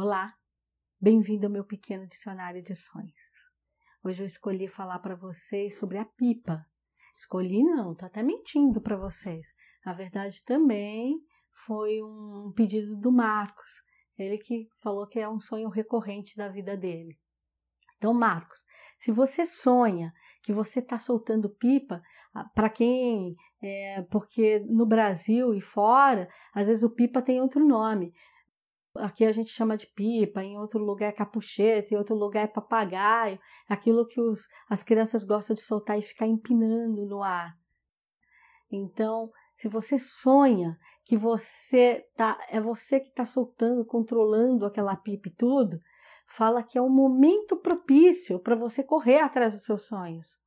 Olá, bem-vindo ao meu pequeno dicionário de sonhos. Hoje eu escolhi falar para vocês sobre a pipa. Escolhi não, tô até mentindo para vocês. Na verdade também foi um pedido do Marcos, ele que falou que é um sonho recorrente da vida dele. Então, Marcos, se você sonha que você está soltando pipa, ah, para quem, é, porque no Brasil e fora, às vezes o pipa tem outro nome. Aqui a gente chama de pipa, em outro lugar é capucheta, em outro lugar é papagaio, aquilo que os, as crianças gostam de soltar e ficar empinando no ar. Então, se você sonha que você tá, é você que está soltando, controlando aquela pipa e tudo, fala que é um momento propício para você correr atrás dos seus sonhos.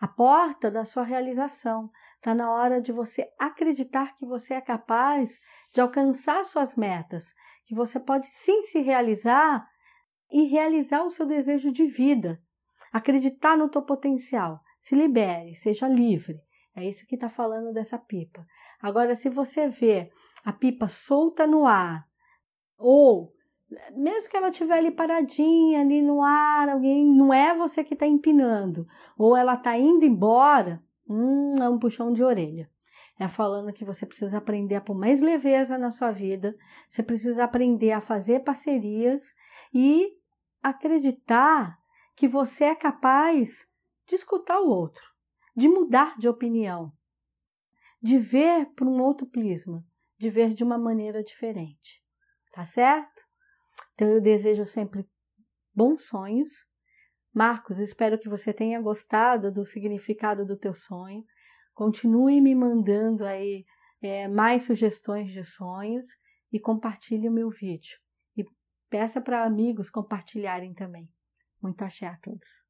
A porta da sua realização. Está na hora de você acreditar que você é capaz de alcançar suas metas, que você pode sim se realizar e realizar o seu desejo de vida. Acreditar no teu potencial. Se libere, seja livre. É isso que está falando dessa pipa. Agora, se você vê a pipa solta no ar, ou mesmo que ela estiver ali paradinha, ali no ar, alguém, não é você que está empinando, ou ela está indo embora, hum, é um puxão de orelha. É falando que você precisa aprender a pôr mais leveza na sua vida, você precisa aprender a fazer parcerias e acreditar que você é capaz de escutar o outro, de mudar de opinião, de ver por um outro prisma, de ver de uma maneira diferente. Tá certo? Então eu desejo sempre bons sonhos. Marcos, espero que você tenha gostado do significado do teu sonho. Continue me mandando aí é, mais sugestões de sonhos e compartilhe o meu vídeo. E peça para amigos compartilharem também. Muito axé a todos.